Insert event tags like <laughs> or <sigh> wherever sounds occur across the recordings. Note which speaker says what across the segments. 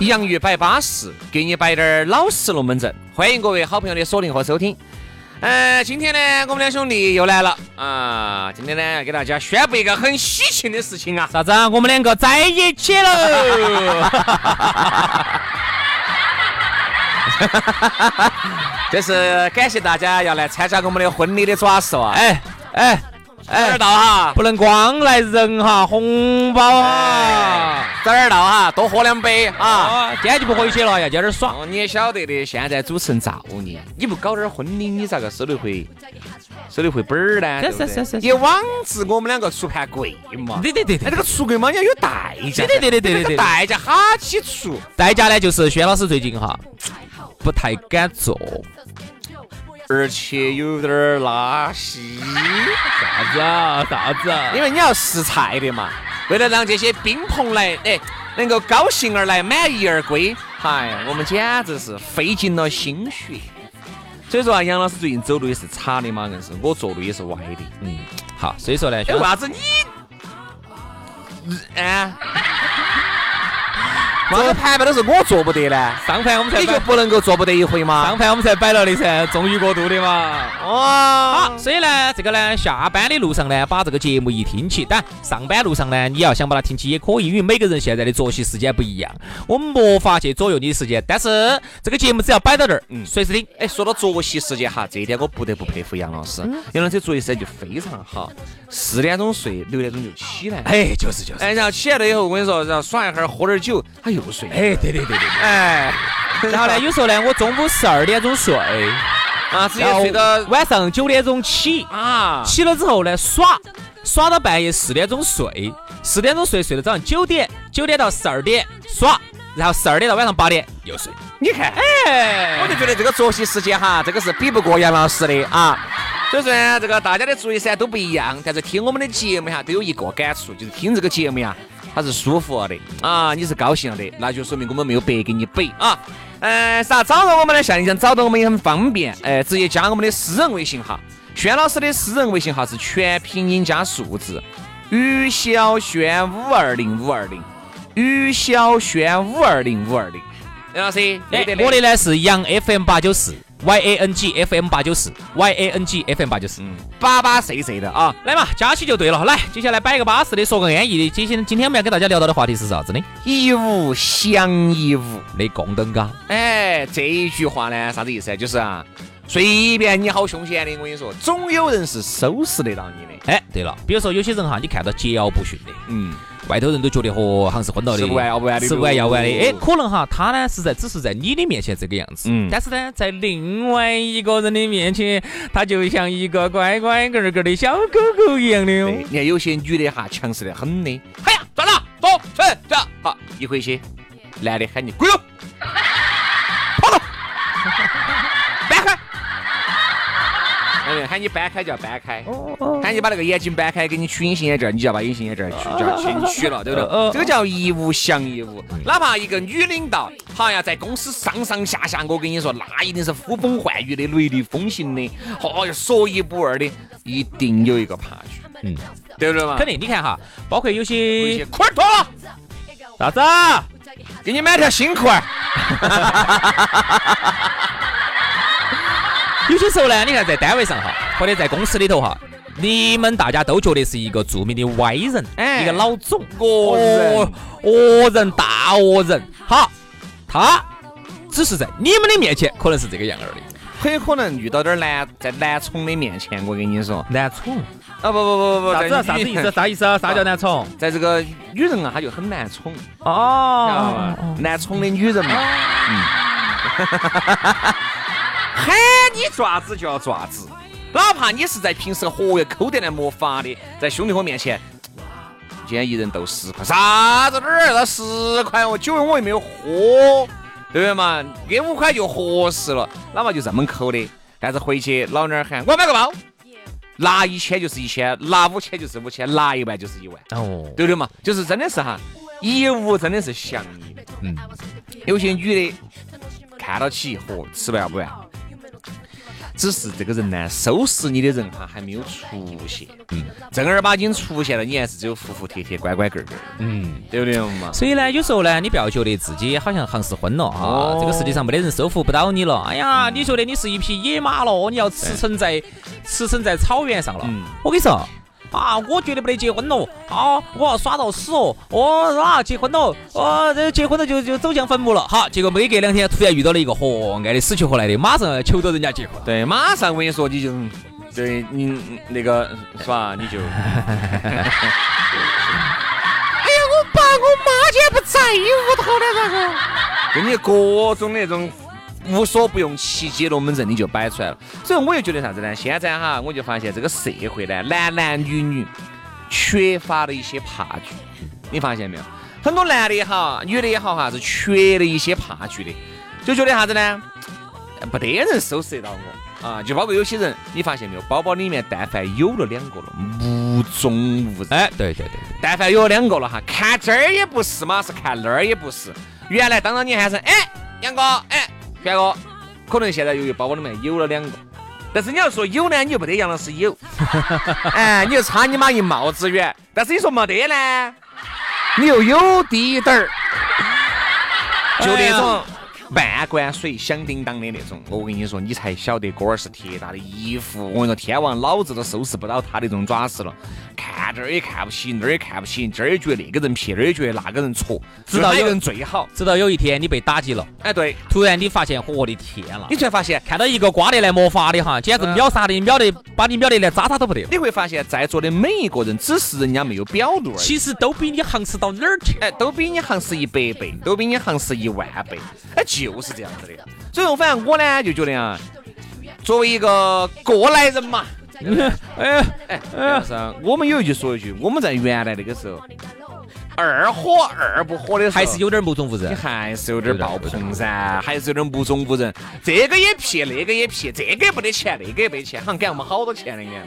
Speaker 1: 洋芋摆巴适，给你摆点儿老实龙门阵。欢迎各位好朋友的锁定和收听。呃，今天呢，我们两兄弟又来了啊！今天呢，要给大家宣布一个很喜庆的事情啊！
Speaker 2: 啥子啊？我们两个在一起了！<laughs>
Speaker 1: 这是感谢大家要来参加我们的婚礼的抓手啊！
Speaker 2: 哎哎。
Speaker 1: 哎，儿到哈，
Speaker 2: 不能光来人哈，红包啊，
Speaker 1: 早点到哈，多喝两杯啊，
Speaker 2: 今天就不回去了，要接点耍。
Speaker 1: 你也晓得的，现在主持人造孽，你不搞点婚礼，你咋个收得回？收得回本儿呢？是是是是。你枉自我们两个出盘贵嘛？
Speaker 2: 对对对
Speaker 1: 对。哎，这个出贵嘛，你要有代价。
Speaker 2: 对对对对对对。
Speaker 1: 代价哈起出，
Speaker 2: 代价呢就是轩老师最近哈不太敢做。
Speaker 1: 而且有点儿拉稀，
Speaker 2: 啥子啊？啥子啊？
Speaker 1: 因为你要试菜的嘛，为了让这些宾朋来，哎，能够高兴而来，满意而归，哎，我们简直是费尽了心血。所以说啊，杨老师最近走路也是差的嘛，硬是我坐路也是歪的。
Speaker 2: 嗯，好，所以说呢，
Speaker 1: 为啥子你，啊？这盘盘都是我做不得呢，
Speaker 2: 上盘我们才
Speaker 1: 你就不能够做不得一回吗？
Speaker 2: 上盘我们才摆了的噻，终于过度的嘛。哇，好，所以呢，这个呢，下班的路上呢，把这个节目一听起，但上班路上呢，你要想把它听起也可以，因为每个人现在的作息时间不一样，我们没法去左右你的时间。但是这个节目只要摆到这儿，嗯，随时听。
Speaker 1: 哎，说到作息时间哈，这一点我不得不佩服杨老师，杨老师作息时间就非常好，四点钟睡，六点钟就起来。
Speaker 2: 哎，就是就是。
Speaker 1: 哎，然后起来了以后，我跟你说，然后耍一会儿，喝点酒，他又睡。
Speaker 2: 哎，对对对对对。哎，<laughs> 然后呢，有时候呢，我中午十二点钟睡，
Speaker 1: 啊，直接睡到
Speaker 2: 晚上九点钟起，啊，起了之后呢，耍，耍到半夜四点钟睡，四点钟睡，睡到早上九点，九点到十二点耍，然后十二点到晚上八点又睡。
Speaker 1: 你看，哎，我就觉得这个作息时间哈，这个是比不过杨老师的啊。所以说呢，这个大家的作息时间都不一样，但是听我们的节目哈，都有一个感触，就是听这个节目呀。他是舒服了的啊，你是高兴了的，那就说明我们没有白给你背啊。嗯，啥找到我们呢？像你想找到我们也很方便，哎，直接加我们的私人微信号。轩老师的私人微信号是全拼音加数字，于小轩五二零五二零，于小轩五二零五二零。刘老师，
Speaker 2: 哎，我的呢是杨 FM 八九四。Y A N G F M 八九四，Y A N G F M 八九四，
Speaker 1: 巴巴碎碎的啊，
Speaker 2: 来嘛，加起就对了。来，接下来摆一个巴适的，说个安逸的。今天今天我们要给大家聊到的话题是啥子呢？
Speaker 1: 一物降一物
Speaker 2: 的共等嘎。
Speaker 1: 哎，这一句话呢，啥子意思啊？就是啊，随便你好凶险的，我跟你说，总有人是收拾得到你的。
Speaker 2: 哎，对了，比如说有些人哈，你看到桀骜不驯的，嗯。外头人都觉得和，好像是昏到的，
Speaker 1: 吃不完要不完的，
Speaker 2: 吃不完要完的。哎，可能哈，他呢是在只是在你的面前这个样子，嗯，但是呢，在另外一个人的面前，他就像一个乖乖个个的小狗狗一样的哦。
Speaker 1: 你看有些女的哈，强势的很的。哎呀，转了，走，走，走好，一回去，男的喊你滚。喊你搬开就要搬开，喊你把那个眼睛搬开，给你取隐形眼镜，你就要把隐形眼镜取，就要去取了，对不对？这个叫一物降一物。哪怕一个女领导，好呀，在公司上上下下，我跟你说，那一定是呼风唤雨的，雷厉风行的，哦哟，说一不二的，一定有一个怕去，嗯，对不对嘛？
Speaker 2: 肯定，你看哈，包括有些
Speaker 1: 裤儿脱了，
Speaker 2: 啥子？
Speaker 1: 给你买条新裤儿。<laughs>
Speaker 2: 有些时候呢，你看在单位上哈，或者在公司里头哈，你们大家都觉得是一个著名的歪人，
Speaker 1: 哎
Speaker 2: 一个老总，
Speaker 1: 恶人
Speaker 2: 恶恶人大恶人。好，他只是在你们的面前可能是这个样儿的。
Speaker 1: 很有可能遇到点儿男在男宠的面前，我跟你说，
Speaker 2: 男宠？
Speaker 1: 啊不不不不不，在
Speaker 2: 啥子啊？啥子意思？？啥意思啊？啥叫男宠？
Speaker 1: 在这个女人啊，她就很难宠，
Speaker 2: 哦
Speaker 1: 吧？难宠的女人嘛，嗯，喊 <laughs> 你爪子就要爪子，哪怕你是在平时活跃抠得来没法的，在兄弟伙面前，今天一人斗十块，啥子哪儿那十块哦，酒我又没有喝，对不对嘛？给五块就合适了，哪怕就这么抠的，但是回去老娘儿喊我买个包，拿一千就是一千，拿五千就是五千，拿一万就是一万。
Speaker 2: 哦，
Speaker 1: 对不对嘛？就是真的是哈，义务真的是降你。
Speaker 2: 嗯，
Speaker 1: 有些女的看到起，嚯，吃完不完。只是这个人呢，收拾你的人哈还没有出现，嗯，正儿八经出现了，你还是只有服服帖帖、乖乖个个，
Speaker 2: 嗯。
Speaker 1: 对不对嘛？
Speaker 2: 所以呢，有时候呢，你不要觉得自己好像行是昏了啊，
Speaker 1: 哦
Speaker 2: 这个世界上没得人收服不到你了。哎呀，你觉得你是一匹野马了，你要驰骋在驰骋在草原上了。
Speaker 1: 嗯
Speaker 2: 我跟你说。啊！我绝对不得结婚喽啊！我要耍到死哦！我啊，结婚了，我这结婚了就就走向坟墓了。好，结果没隔两天，突然遇到了一个和爱的死去活来的，马上求着人家结婚。
Speaker 1: 对，马上我跟你说，你就对你那个是吧？你就，哎呀，我爸我妈竟然不在屋头了，这个，就你各种那种无所不用其极龙门阵你就摆出来了。所以我就觉得啥子呢？现在哈，我就发现这个社会呢，男男女女缺乏了一些怕惧，你发现没有？很多男的也好，女的也好哈，是缺了一些怕惧的，就觉得啥子呢？不得人收拾得到我啊！就包括有些人，你发现没有？包包里面但凡有了两个了，无中无人。
Speaker 2: 哎，对对对对，
Speaker 1: 但凡有了两个了哈，看这儿也不是嘛，是看那儿也不是。原来当当你喊声，哎，杨哥，哎，轩哥，可能现在由于包包里面有了两个，但是你要说有呢，你又不得杨老师有，<laughs> 哎，你就差你妈一帽子远。但是你说没得呢，你又有滴点儿，就那种。半罐水响叮当的那种，我跟你说，你才晓得哥儿是铁打的衣服。我跟你说，天王老子都收拾不到他的这种爪子了。看这儿也看不起，那儿也看不起，这儿也觉得那个人撇，那儿也觉得那个人挫，
Speaker 2: 直到有
Speaker 1: 人最好。
Speaker 2: 直到有一天你被打击了，
Speaker 1: 哎，对，
Speaker 2: 突然你发现，我的天了！
Speaker 1: 你才发现，
Speaker 2: 看到一个瓜得来没法的哈，简直
Speaker 1: 嗯
Speaker 2: 秒杀的，秒的把你秒的连渣渣都不得。
Speaker 1: 你会发现在座的每一个人，只是人家没有表露而已。
Speaker 2: 其实都比你行势到哪儿去？
Speaker 1: 哎，都比你行实一百倍，都比你行实一万倍，哎，就是这样子的。所以说，反正我呢就觉得啊，作为一个过来人嘛，
Speaker 2: 哎呀，
Speaker 1: 哎，老师，我们有一句说一句，我们在原来那个时候，二火二不火的时候，
Speaker 2: 还是有点目中无人你。
Speaker 1: 还是有点爆棚噻，还是有点目中无人。这个也撇，那个也撇，这个也不得钱，那个也没钱，好像给我们好多钱的原来。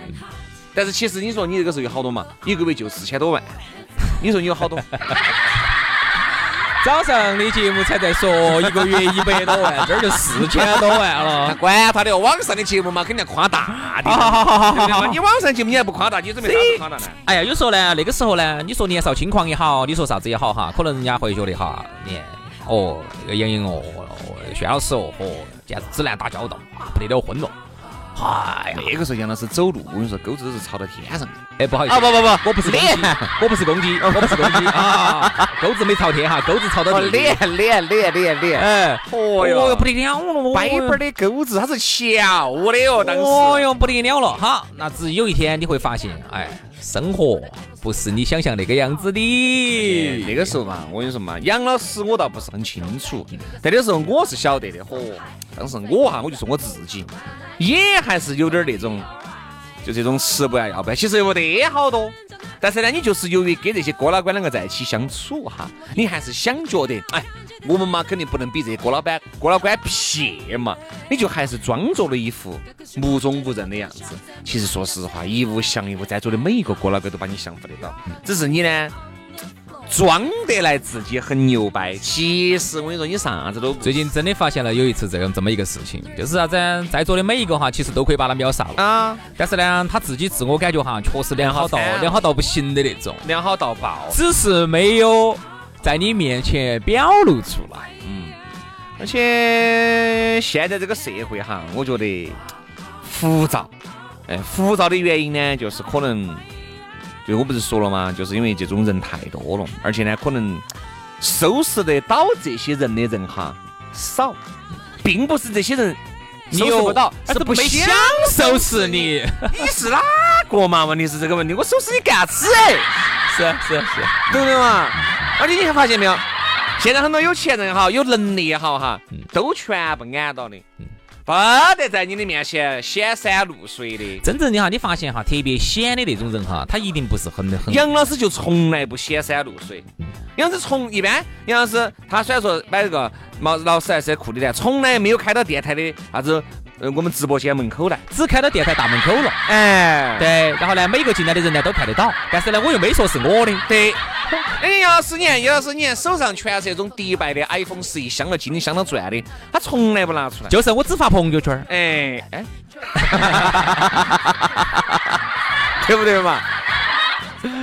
Speaker 1: 但是其实你说你这个时候有好多嘛？一个月就四千多万，你说你有好多？
Speaker 2: 早上的节目才在说一个月一百多万，这儿就四千多万了。
Speaker 1: 管他的，网上的节目嘛，肯定要夸大的。
Speaker 2: 好好好好好
Speaker 1: 你网上节目你还不夸大，你准备啥子夸大呢？
Speaker 2: 哎呀，有时候呢，那个时候呢，你说年少轻狂也好，你说啥子也好哈，可能人家会觉得哈，你哦，那个杨颖哦，哦轩老师哦，哦，简直指南打交道啊，不得了昏了。哎呀，
Speaker 1: 那个时候杨老师走路，我跟你说，钩子都是朝到天上的。
Speaker 2: 哎，不好意思，
Speaker 1: 啊不不不
Speaker 2: 我不是公鸡。
Speaker 1: 脸，
Speaker 2: 我不是公鸡，我不是公鸡。啊，钩子没朝天哈，钩子朝到
Speaker 1: 脸脸脸脸脸，
Speaker 2: 哎，
Speaker 1: 哦哟
Speaker 2: 不得了了，
Speaker 1: 白白的钩子，它是翘的哟，当时。
Speaker 2: 哦哟，不得了了哈！那只有一天你会发现，哎，生活不是你想象那个样子的。
Speaker 1: 那个时候嘛，我跟你说嘛，杨老师我倒不是很清楚，但那时候我是晓得的。嚯，当时我哈，我就说我自己也还是有点那种，就这种吃不完要不完，其实又没得好多。但是呢，你就是由于跟这些哥老倌两个在一起相处哈，你还是想觉得，哎，我们嘛肯定不能比这些哥老板、哥老倌撇嘛，你就还是装作了一副目中无人的样子。其实说实话，一物降一物，在座的每一个哥老倌都把你降服得到，只是你呢。装得来自己很牛掰，其实我跟你说，你啥子都不
Speaker 2: 最近真的发现了有一次这样这么一个事情，就是啥子，在座的每一个哈，其实都可以把他秒杀了，
Speaker 1: 啊，
Speaker 2: 但是呢，他自己自我感觉哈，确实良好到
Speaker 1: 良好惨
Speaker 2: 良好到不行的那种，
Speaker 1: 良好到爆。
Speaker 2: 只是没有在你面前表露出来。嗯。
Speaker 1: 而且现在这个社会哈，我觉得浮躁，哎，浮躁的原因呢，就是可能，就我不是说了吗？就是因为这种人太多了，而且呢，可能收拾得到这些人的人哈少，并不是这些人收拾不到，
Speaker 2: 是不
Speaker 1: 想
Speaker 2: 收拾你。
Speaker 1: 你是哪个嘛？问题是这个问题，我收拾你干啥子？哎，
Speaker 2: 是是是，
Speaker 1: 对不对嘛？而且你还发现没有？现在很多有钱人哈，有能力也好哈，都全部安到的。不得在你的面前显山露水的。
Speaker 2: 真正的哈，你发现哈，特别显的那种人哈，他一定不是很很。
Speaker 1: 杨老师就从来不显山露水。杨老师从一般，杨老师他虽然说买这个毛老师还是酷的呢，从来没有开到电台的啥子呃我们直播间门口来，
Speaker 2: 只开到电台大门口了。
Speaker 1: 哎，
Speaker 2: 对。然后呢，每个进来的人呢都看得到，但是呢，我又没说是我的。
Speaker 1: 对。哎，杨老师，你看，杨老师，你看手上全是那种迪拜的 iPhone 十一，镶了金，镶了钻的，他从来不拿出来。
Speaker 2: 就是我只发朋友圈
Speaker 1: 哎哎，<laughs> 对不对嘛？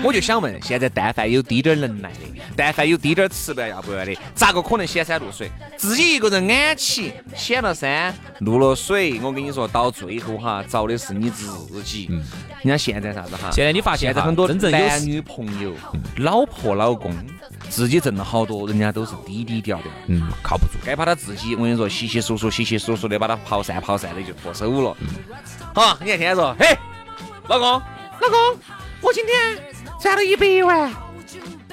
Speaker 1: 我就想问，现在但凡有滴点能耐的，但凡有滴点儿吃不要不要的，咋个可能显山露水？自己一个人安起，显了山，露了水。我跟你说，到最后哈，遭的是你自己。嗯。你看现在啥子哈？
Speaker 2: 现在你发现在
Speaker 1: 很多真正男女朋友、老婆老公，自己挣了好多，人家都是低低调调，
Speaker 2: 嗯，靠不住。
Speaker 1: 该把他自己，我跟你说，稀稀疏疏、稀稀疏疏的把他跑散跑散的就脱手了。好，你看天天说，嘿，老公，老公，我今天赚了一百万。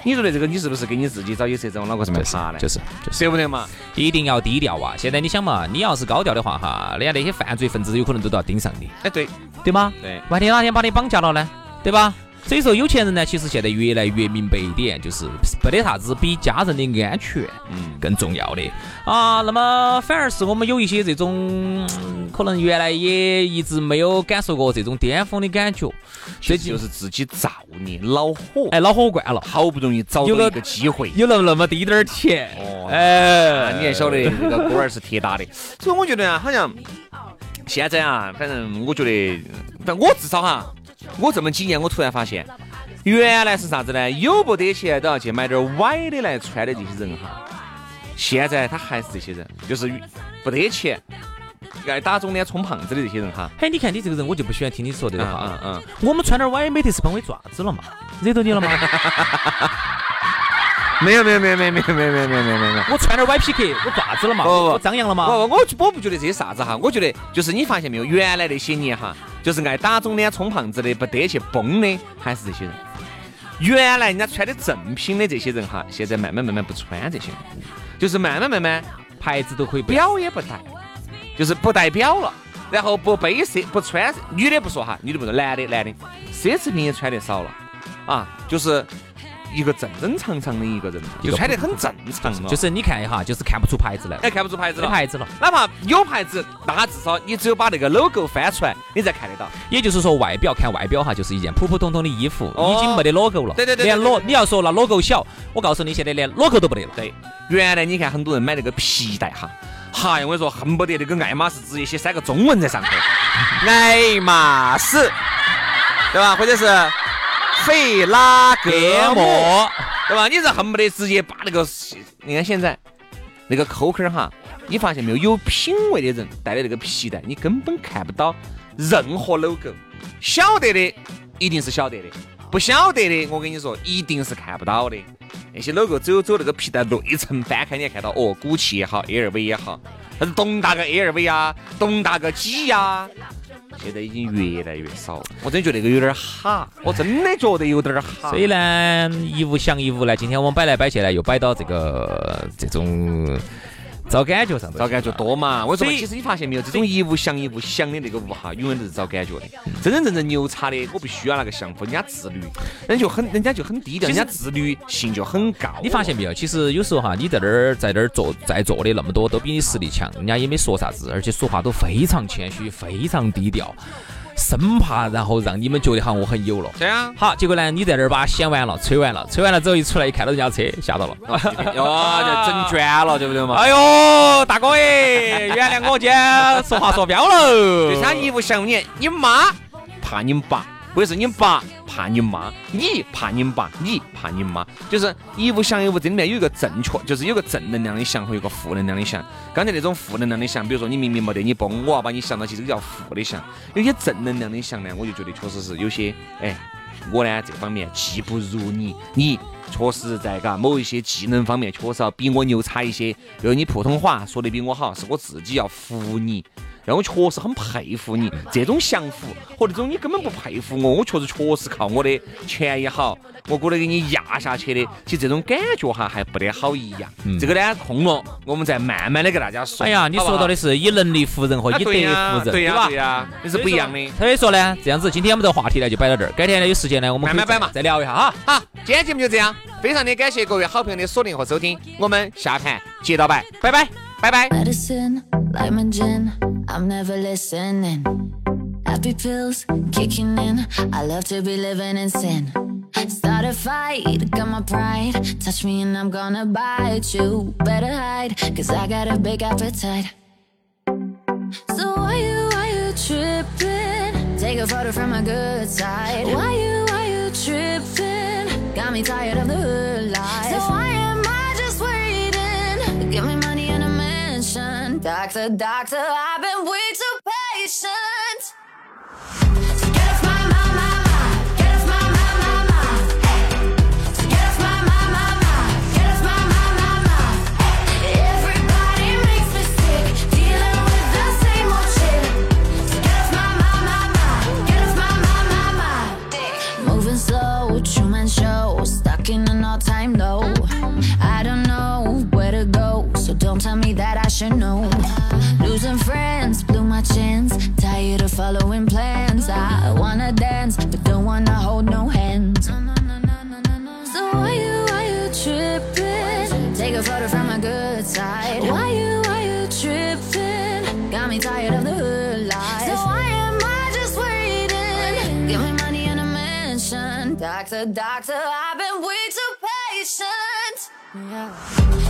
Speaker 1: 你说的这个，你是不是给你自己找一些这种脑壳上面爬呢？
Speaker 2: 就是，
Speaker 1: 对不对嘛？
Speaker 2: 一定要低调啊！现在你想嘛，你要是高调的话哈，人家那些犯罪分子有可能都要盯上你。
Speaker 1: 哎，对，
Speaker 2: 对吗？
Speaker 1: 对，
Speaker 2: 万一哪天把你绑架了呢？对吧？所以说，有钱人呢，其实现在越来越明白一点，就是没得啥子比家人的安全嗯更重要的啊。那么反而是我们有一些这种，可能原来也一直没有感受过这种巅峰的感觉，
Speaker 1: 这就是自己造孽恼火，
Speaker 2: 哎，恼火惯了，
Speaker 1: 好不容易找到一个机会，
Speaker 2: 有了那么滴点儿钱，哦，哎，
Speaker 1: 你还晓得那个锅儿是铁打的，所以我觉得啊，好像现在啊，反正我觉得，但我至少哈。我这么几年，我突然发现，原来是啥子呢？有不得钱都要去买点歪的来穿的这些人哈，现在他还是这些人，就是不得钱，爱打肿脸充胖子的这些人哈。
Speaker 2: 嘿，你看你这个人，我就不喜欢听你说这个话。
Speaker 1: 嗯嗯。
Speaker 2: 我们穿点歪没得是把我爪子了嘛？<laughs> 惹到你了吗？
Speaker 1: 没有没有没有没有没有没有没有没有没有。
Speaker 2: 我穿点歪皮克，我爪子了嘛？我张扬了吗？
Speaker 1: 我我我不觉得这些啥子哈，我觉得就是你发现没有，原来那些年哈。就是爱打肿脸充胖子的，不得去崩的，还是这些人。原来人家穿的正品的这些人哈，现在慢慢慢慢不穿这些，就是慢慢慢慢
Speaker 2: 牌子都可以
Speaker 1: 表也不戴，就是不戴表了，然后不背奢不穿，女的不说哈，女的不说，男的男的，奢侈品也穿的少了啊，就是。一个正正常常的一个人，就穿得很正常了。
Speaker 2: 就是你看一下，就是看不出牌子来，
Speaker 1: 哎，看不出牌子了，
Speaker 2: 牌子了。
Speaker 1: 哪怕有牌子，那至少你只有把那个 logo 翻出来，你才看得到。
Speaker 2: 也就是说，外表看外表哈，就是一件普普通通的衣服，已经没得 logo 了。
Speaker 1: 对对对，
Speaker 2: 连 logo，你要说那 logo 小，我告诉你，现在连 logo 都不得了。
Speaker 1: 对，原来你看很多人买那个皮带哈，嗨，我跟你说，恨不得那个爱马仕直接写三个中文在上头，爱马仕，对吧？或者是费拉格莫。对吧？你是恨不得直接把那个，你看现在那个扣扣哈，你发现没有？有品位的人戴的那个皮带，你根本看不到任何 logo。晓得的一定是晓得的，不晓得的，我跟你说，一定是看不到的。那些 logo 只有走那个皮带内层翻开，你才看到哦，古奇也好，LV 也好，还是东大个 LV 啊，东大个 G 呀。现在已经越来越少了，我真觉得那个有点哈，我真的觉得有点哈。
Speaker 2: 所以呢，一物降一物呢，今天我们摆来摆去呢，又摆到这个这种。找感觉上，
Speaker 1: 找感觉多嘛？我说，其实你发现没有，这种一物降一物降的那个物哈，永远都是找感觉的。真真正正牛叉的，我不需要那个降服，人家自律，人就很，人家就很低调，人家自律性就很高。
Speaker 2: 你发现没有？其实有时候哈，你在那儿在那儿做在座的那么多，都比你实力强，人家也没说啥子，而且说话都非常谦虚，非常低调。生怕然后让你们觉得哈我很有了，
Speaker 1: 对啊。
Speaker 2: 好，结果呢，你在那儿把显完了，吹完了，吹完了之后一出来一看到人家车，<laughs> 吓到了，
Speaker 1: 哟，就整卷了，对不对嘛？
Speaker 2: 哎呦，大哥哎，原谅我今天说话说标了。
Speaker 1: 就像一不像你，你妈怕你爸，或者是你爸
Speaker 3: 怕你妈，你怕你爸，你怕你妈，就是一物降一物，这里面有一个正确，就是有个正能量的降和一个负能量的降。刚才那种负能量的降，比如说你明明没得你崩，我要把你降到起，这个叫负的降。有些正能量的降呢，我就觉得确实是有些，哎，我呢这方面技不如你，你确实在嘎某一些技能方面确实要比我牛叉一些，比如你普通话说的比我好，是我自己要服你。让我确实很佩服你 <laughs> 这种降服，和这种你根本不佩服我，我确实确实靠我的钱也好，我过来给你压下去的，其实这种感觉哈还不得好一样。这个呢空了，我们再慢慢的给大家说。
Speaker 2: 哎呀，你说到的是以能力服人和以德服人，
Speaker 3: 对
Speaker 2: 吧？
Speaker 3: 对呀，那是不一样的。
Speaker 2: 所以说呢，这样子，今天我们这个话题呢就摆到这儿，改天呢有时间呢我们
Speaker 3: 慢慢摆嘛，
Speaker 2: 再聊一下哈。
Speaker 3: 好，今天节目就这样，非常的感谢各位好朋友的锁定和收听，我们下盘接着摆，拜拜，拜拜。My. I'm never listening. Happy pills kicking in. I love to be living in sin. Start a fight, got my pride. Touch me and I'm gonna bite you. Better hide, cause I got a big appetite. So why you, why you tripping? Take a photo from my good side. Why you, why you tripping? Got me tired of the hood life. So why am I just waiting? Give me mansion. Doctor, doctor, I've been way too patient. Should know. Losing friends, blew my chance. Tired of following plans. I wanna dance, but don't wanna hold no hands. So why you, why you tripping? Take a photo from my good side. Why you, why you tripping? Got me tired of the hood life. So why am I just waiting? Give me money and a mansion. Doctor, doctor, I've been way too patient. Yeah.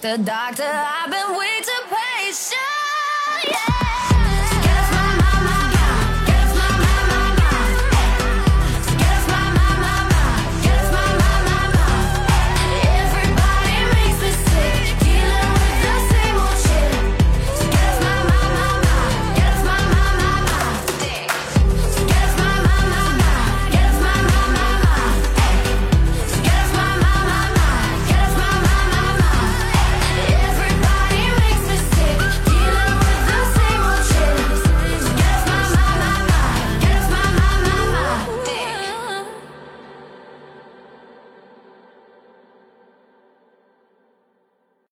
Speaker 3: doctor, doctor, I've been waiting.